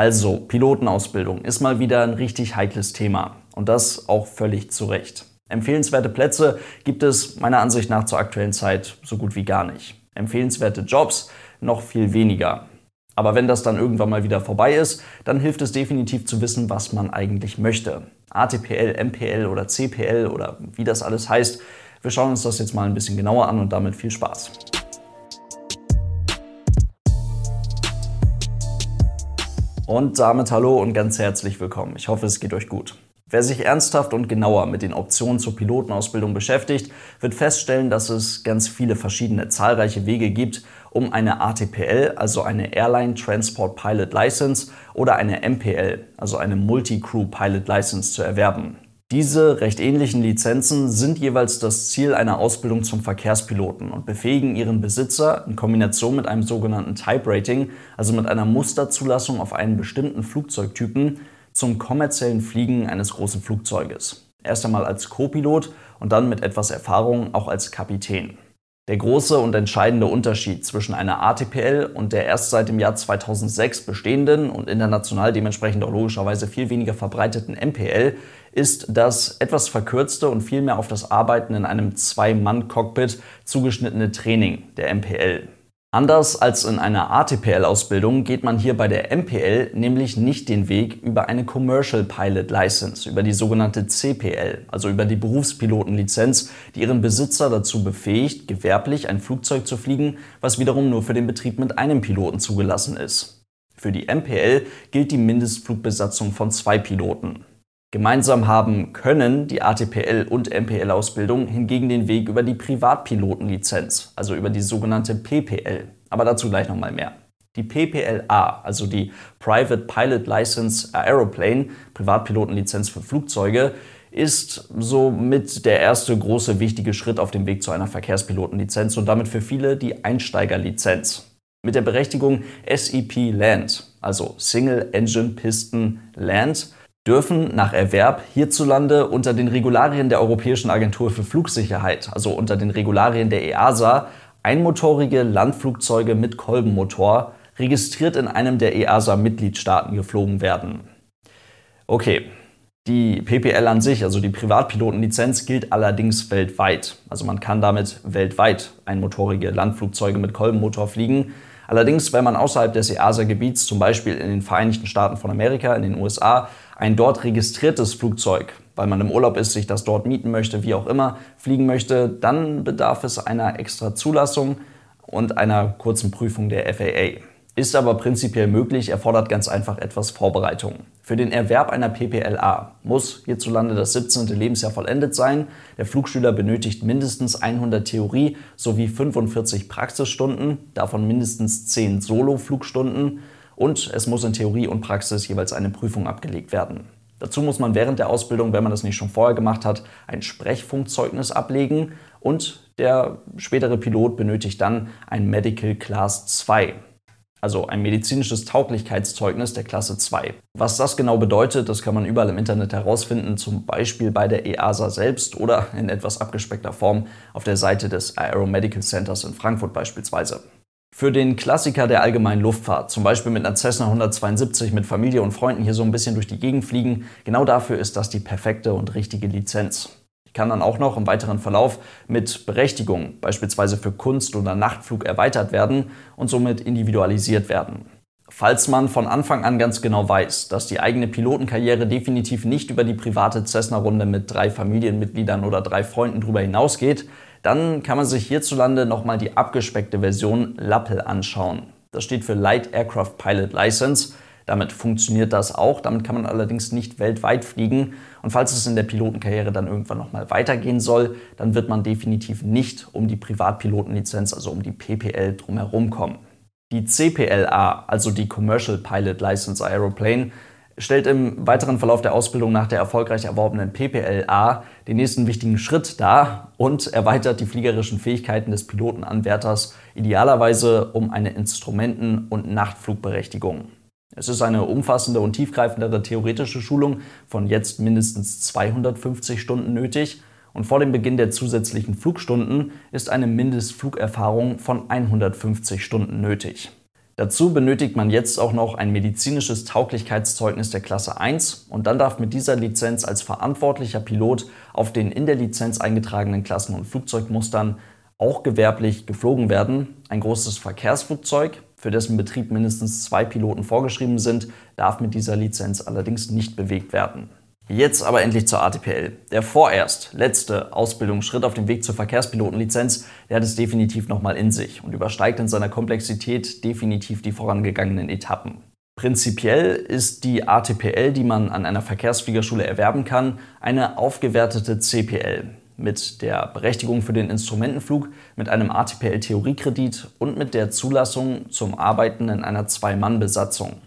Also, Pilotenausbildung ist mal wieder ein richtig heikles Thema. Und das auch völlig zu Recht. Empfehlenswerte Plätze gibt es meiner Ansicht nach zur aktuellen Zeit so gut wie gar nicht. Empfehlenswerte Jobs noch viel weniger. Aber wenn das dann irgendwann mal wieder vorbei ist, dann hilft es definitiv zu wissen, was man eigentlich möchte. ATPL, MPL oder CPL oder wie das alles heißt. Wir schauen uns das jetzt mal ein bisschen genauer an und damit viel Spaß. Und damit hallo und ganz herzlich willkommen. Ich hoffe, es geht euch gut. Wer sich ernsthaft und genauer mit den Optionen zur Pilotenausbildung beschäftigt, wird feststellen, dass es ganz viele verschiedene zahlreiche Wege gibt, um eine ATPL, also eine Airline Transport Pilot License, oder eine MPL, also eine Multi-Crew Pilot License zu erwerben. Diese recht ähnlichen Lizenzen sind jeweils das Ziel einer Ausbildung zum Verkehrspiloten und befähigen ihren Besitzer in Kombination mit einem sogenannten Type Rating, also mit einer Musterzulassung auf einen bestimmten Flugzeugtypen, zum kommerziellen Fliegen eines großen Flugzeuges. Erst einmal als Co-Pilot und dann mit etwas Erfahrung auch als Kapitän. Der große und entscheidende Unterschied zwischen einer ATPL und der erst seit dem Jahr 2006 bestehenden und international dementsprechend auch logischerweise viel weniger verbreiteten MPL ist das etwas verkürzte und vielmehr auf das Arbeiten in einem Zwei-Mann-Cockpit zugeschnittene Training der MPL. Anders als in einer ATPL-Ausbildung geht man hier bei der MPL nämlich nicht den Weg über eine Commercial Pilot License, über die sogenannte CPL, also über die Berufspilotenlizenz, die ihren Besitzer dazu befähigt, gewerblich ein Flugzeug zu fliegen, was wiederum nur für den Betrieb mit einem Piloten zugelassen ist. Für die MPL gilt die Mindestflugbesatzung von zwei Piloten. Gemeinsam haben können die ATPL- und MPL-Ausbildung hingegen den Weg über die Privatpilotenlizenz, also über die sogenannte PPL. Aber dazu gleich nochmal mehr. Die PPLA, also die Private Pilot License Aeroplane, Privatpilotenlizenz für Flugzeuge, ist somit der erste große wichtige Schritt auf dem Weg zu einer Verkehrspilotenlizenz und damit für viele die Einsteigerlizenz. Mit der Berechtigung SEP Land, also Single Engine Piston Land, dürfen nach Erwerb hierzulande unter den Regularien der Europäischen Agentur für Flugsicherheit, also unter den Regularien der EASA, einmotorige Landflugzeuge mit Kolbenmotor registriert in einem der EASA-Mitgliedstaaten geflogen werden. Okay, die PPL an sich, also die Privatpilotenlizenz, gilt allerdings weltweit. Also man kann damit weltweit einmotorige Landflugzeuge mit Kolbenmotor fliegen. Allerdings, wenn man außerhalb des EASA-Gebiets, zum Beispiel in den Vereinigten Staaten von Amerika, in den USA, ein dort registriertes Flugzeug, weil man im Urlaub ist, sich das dort mieten möchte, wie auch immer, fliegen möchte, dann bedarf es einer extra Zulassung und einer kurzen Prüfung der FAA. Ist aber prinzipiell möglich, erfordert ganz einfach etwas Vorbereitung. Für den Erwerb einer PPLA muss hierzulande das 17. Lebensjahr vollendet sein. Der Flugschüler benötigt mindestens 100 Theorie sowie 45 Praxisstunden, davon mindestens 10 Solo-Flugstunden und es muss in Theorie und Praxis jeweils eine Prüfung abgelegt werden. Dazu muss man während der Ausbildung, wenn man das nicht schon vorher gemacht hat, ein Sprechfunkzeugnis ablegen und der spätere Pilot benötigt dann ein Medical Class 2, also ein medizinisches Tauglichkeitszeugnis der Klasse 2. Was das genau bedeutet, das kann man überall im Internet herausfinden, zum Beispiel bei der EASA selbst oder in etwas abgespeckter Form auf der Seite des Aeromedical Centers in Frankfurt beispielsweise. Für den Klassiker der allgemeinen Luftfahrt, zum Beispiel mit einer Cessna 172 mit Familie und Freunden hier so ein bisschen durch die Gegend fliegen, genau dafür ist das die perfekte und richtige Lizenz. Die kann dann auch noch im weiteren Verlauf mit Berechtigung, beispielsweise für Kunst- oder Nachtflug, erweitert werden und somit individualisiert werden. Falls man von Anfang an ganz genau weiß, dass die eigene Pilotenkarriere definitiv nicht über die private Cessna-Runde mit drei Familienmitgliedern oder drei Freunden drüber hinausgeht, dann kann man sich hierzulande nochmal die abgespeckte Version LAPL anschauen. Das steht für Light Aircraft Pilot License. Damit funktioniert das auch. Damit kann man allerdings nicht weltweit fliegen. Und falls es in der Pilotenkarriere dann irgendwann nochmal weitergehen soll, dann wird man definitiv nicht um die Privatpilotenlizenz, also um die PPL drumherum kommen. Die CPLA, also die Commercial Pilot License Aeroplane, stellt im weiteren Verlauf der Ausbildung nach der erfolgreich erworbenen PPLA den nächsten wichtigen Schritt dar und erweitert die fliegerischen Fähigkeiten des Pilotenanwärters idealerweise um eine Instrumenten- und Nachtflugberechtigung. Es ist eine umfassende und tiefgreifendere theoretische Schulung von jetzt mindestens 250 Stunden nötig und vor dem Beginn der zusätzlichen Flugstunden ist eine Mindestflugerfahrung von 150 Stunden nötig. Dazu benötigt man jetzt auch noch ein medizinisches Tauglichkeitszeugnis der Klasse 1 und dann darf mit dieser Lizenz als verantwortlicher Pilot auf den in der Lizenz eingetragenen Klassen und Flugzeugmustern auch gewerblich geflogen werden. Ein großes Verkehrsflugzeug, für dessen Betrieb mindestens zwei Piloten vorgeschrieben sind, darf mit dieser Lizenz allerdings nicht bewegt werden. Jetzt aber endlich zur ATPL. Der vorerst letzte Ausbildungsschritt auf dem Weg zur Verkehrspilotenlizenz, der hat es definitiv nochmal in sich und übersteigt in seiner Komplexität definitiv die vorangegangenen Etappen. Prinzipiell ist die ATPL, die man an einer Verkehrsfliegerschule erwerben kann, eine aufgewertete CPL mit der Berechtigung für den Instrumentenflug, mit einem ATPL-Theoriekredit und mit der Zulassung zum Arbeiten in einer Zwei-Mann-Besatzung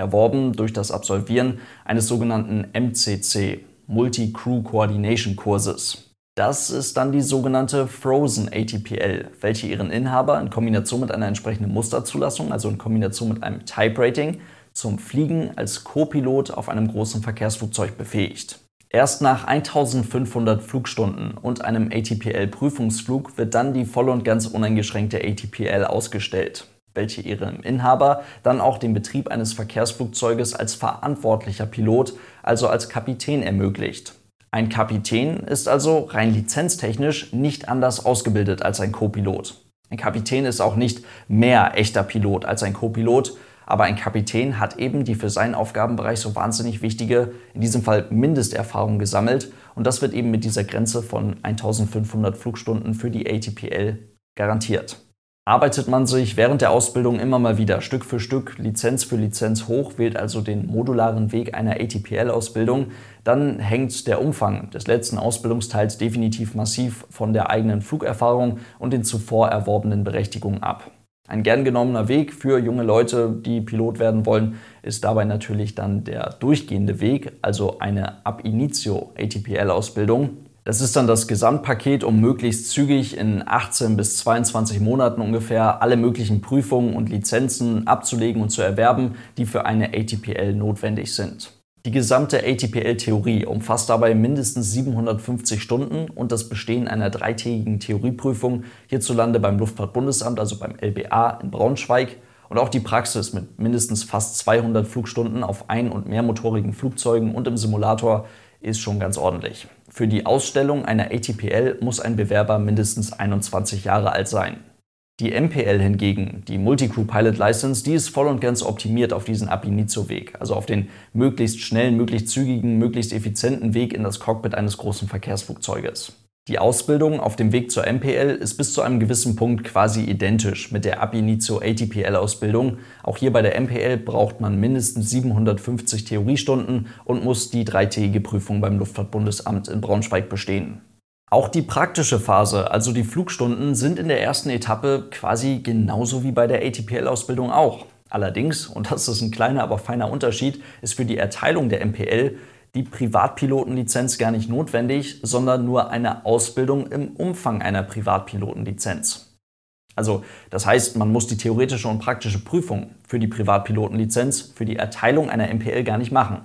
erworben durch das Absolvieren eines sogenannten MCC, Multi-Crew Coordination Kurses. Das ist dann die sogenannte Frozen ATPL, welche ihren Inhaber in Kombination mit einer entsprechenden Musterzulassung, also in Kombination mit einem Type Rating, zum Fliegen als Co-Pilot auf einem großen Verkehrsflugzeug befähigt. Erst nach 1500 Flugstunden und einem ATPL-Prüfungsflug wird dann die voll und ganz uneingeschränkte ATPL ausgestellt welche ihrem Inhaber dann auch den Betrieb eines Verkehrsflugzeuges als verantwortlicher Pilot, also als Kapitän ermöglicht. Ein Kapitän ist also rein lizenztechnisch nicht anders ausgebildet als ein Copilot. Ein Kapitän ist auch nicht mehr echter Pilot als ein Copilot, aber ein Kapitän hat eben die für seinen Aufgabenbereich so wahnsinnig wichtige, in diesem Fall Mindesterfahrung gesammelt und das wird eben mit dieser Grenze von 1500 Flugstunden für die ATPL garantiert. Arbeitet man sich während der Ausbildung immer mal wieder Stück für Stück, Lizenz für Lizenz hoch, wählt also den modularen Weg einer ATPL-Ausbildung, dann hängt der Umfang des letzten Ausbildungsteils definitiv massiv von der eigenen Flugerfahrung und den zuvor erworbenen Berechtigungen ab. Ein gern genommener Weg für junge Leute, die Pilot werden wollen, ist dabei natürlich dann der durchgehende Weg, also eine Ab Initio ATPL-Ausbildung, das ist dann das Gesamtpaket, um möglichst zügig in 18 bis 22 Monaten ungefähr alle möglichen Prüfungen und Lizenzen abzulegen und zu erwerben, die für eine ATPL notwendig sind. Die gesamte ATPL-Theorie umfasst dabei mindestens 750 Stunden und das Bestehen einer dreitägigen Theorieprüfung hierzulande beim Luftfahrtbundesamt, also beim LBA in Braunschweig, und auch die Praxis mit mindestens fast 200 Flugstunden auf ein- und mehrmotorigen Flugzeugen und im Simulator ist schon ganz ordentlich. Für die Ausstellung einer ATPL muss ein Bewerber mindestens 21 Jahre alt sein. Die MPL hingegen, die Multicrew Pilot License, die ist voll und ganz optimiert auf diesen Ab Initio-Weg, also auf den möglichst schnellen, möglichst zügigen, möglichst effizienten Weg in das Cockpit eines großen Verkehrsflugzeuges. Die Ausbildung auf dem Weg zur MPL ist bis zu einem gewissen Punkt quasi identisch mit der Ab Initio ATPL-Ausbildung. Auch hier bei der MPL braucht man mindestens 750 Theoriestunden und muss die dreitägige Prüfung beim Luftfahrtbundesamt in Braunschweig bestehen. Auch die praktische Phase, also die Flugstunden, sind in der ersten Etappe quasi genauso wie bei der ATPL-Ausbildung auch. Allerdings, und das ist ein kleiner, aber feiner Unterschied, ist für die Erteilung der MPL die Privatpilotenlizenz gar nicht notwendig, sondern nur eine Ausbildung im Umfang einer Privatpilotenlizenz. Also das heißt, man muss die theoretische und praktische Prüfung für die Privatpilotenlizenz für die Erteilung einer MPL gar nicht machen.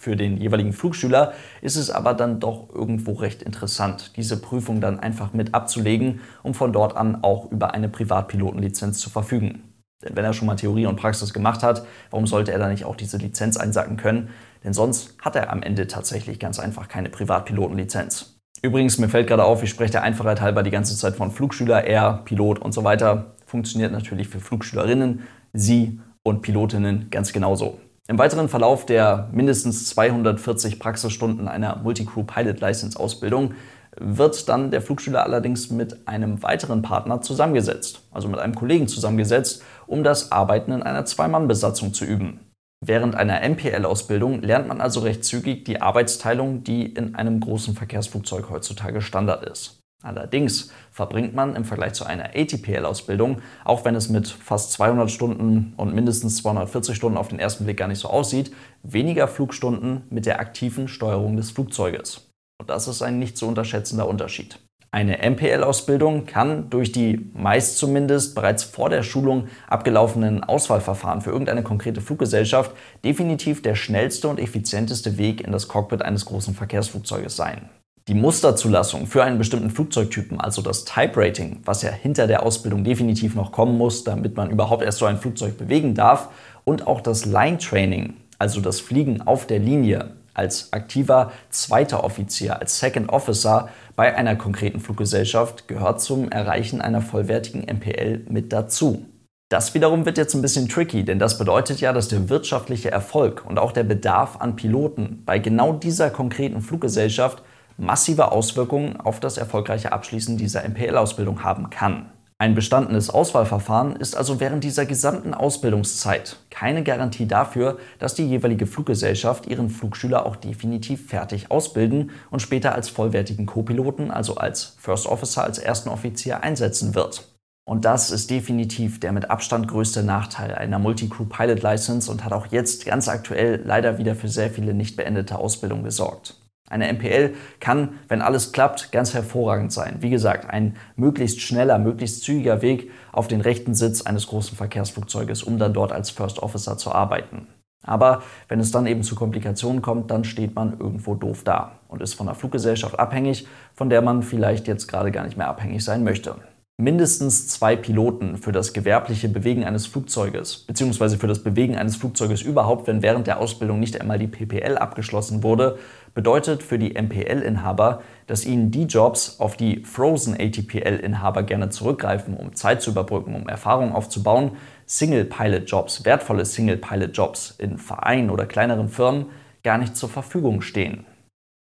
Für den jeweiligen Flugschüler ist es aber dann doch irgendwo recht interessant, diese Prüfung dann einfach mit abzulegen, um von dort an auch über eine Privatpilotenlizenz zu verfügen. Denn wenn er schon mal Theorie und Praxis gemacht hat, warum sollte er dann nicht auch diese Lizenz einsacken können? Denn sonst hat er am Ende tatsächlich ganz einfach keine Privatpilotenlizenz. Übrigens, mir fällt gerade auf, ich spreche der Einfachheit halber die ganze Zeit von Flugschüler, er, Pilot und so weiter. Funktioniert natürlich für Flugschülerinnen, Sie und Pilotinnen ganz genauso. Im weiteren Verlauf der mindestens 240 Praxisstunden einer Multicrew Pilot License Ausbildung wird dann der Flugschüler allerdings mit einem weiteren Partner zusammengesetzt, also mit einem Kollegen zusammengesetzt, um das Arbeiten in einer Zwei-Mann-Besatzung zu üben. Während einer MPL-Ausbildung lernt man also recht zügig die Arbeitsteilung, die in einem großen Verkehrsflugzeug heutzutage Standard ist. Allerdings verbringt man im Vergleich zu einer ATPL-Ausbildung, auch wenn es mit fast 200 Stunden und mindestens 240 Stunden auf den ersten Blick gar nicht so aussieht, weniger Flugstunden mit der aktiven Steuerung des Flugzeuges. Und das ist ein nicht zu unterschätzender Unterschied. Eine MPL-Ausbildung kann durch die meist zumindest bereits vor der Schulung abgelaufenen Auswahlverfahren für irgendeine konkrete Fluggesellschaft definitiv der schnellste und effizienteste Weg in das Cockpit eines großen Verkehrsflugzeuges sein. Die Musterzulassung für einen bestimmten Flugzeugtypen, also das Type Rating, was ja hinter der Ausbildung definitiv noch kommen muss, damit man überhaupt erst so ein Flugzeug bewegen darf, und auch das Line Training, also das Fliegen auf der Linie als aktiver zweiter Offizier, als Second Officer bei einer konkreten Fluggesellschaft gehört zum Erreichen einer vollwertigen MPL mit dazu. Das wiederum wird jetzt ein bisschen tricky, denn das bedeutet ja, dass der wirtschaftliche Erfolg und auch der Bedarf an Piloten bei genau dieser konkreten Fluggesellschaft massive Auswirkungen auf das erfolgreiche Abschließen dieser MPL-Ausbildung haben kann. Ein bestandenes Auswahlverfahren ist also während dieser gesamten Ausbildungszeit keine Garantie dafür, dass die jeweilige Fluggesellschaft ihren Flugschüler auch definitiv fertig ausbilden und später als vollwertigen Co-Piloten, also als First Officer, als ersten Offizier einsetzen wird. Und das ist definitiv der mit Abstand größte Nachteil einer Multi-Crew Pilot License und hat auch jetzt ganz aktuell leider wieder für sehr viele nicht beendete Ausbildungen gesorgt. Eine MPL kann, wenn alles klappt, ganz hervorragend sein. Wie gesagt, ein möglichst schneller, möglichst zügiger Weg auf den rechten Sitz eines großen Verkehrsflugzeuges, um dann dort als First Officer zu arbeiten. Aber wenn es dann eben zu Komplikationen kommt, dann steht man irgendwo doof da und ist von der Fluggesellschaft abhängig, von der man vielleicht jetzt gerade gar nicht mehr abhängig sein möchte mindestens zwei Piloten für das gewerbliche Bewegen eines Flugzeuges, beziehungsweise für das Bewegen eines Flugzeuges überhaupt, wenn während der Ausbildung nicht einmal die PPL abgeschlossen wurde, bedeutet für die MPL-Inhaber, dass ihnen die Jobs, auf die Frozen ATPL-Inhaber gerne zurückgreifen, um Zeit zu überbrücken, um Erfahrung aufzubauen, Single-Pilot-Jobs, wertvolle Single-Pilot-Jobs in Vereinen oder kleineren Firmen gar nicht zur Verfügung stehen.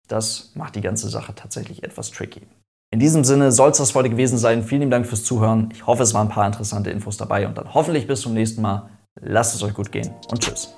Das macht die ganze Sache tatsächlich etwas tricky. In diesem Sinne soll es das heute gewesen sein. Vielen Dank fürs Zuhören. Ich hoffe, es waren ein paar interessante Infos dabei und dann hoffentlich bis zum nächsten Mal. Lasst es euch gut gehen und tschüss.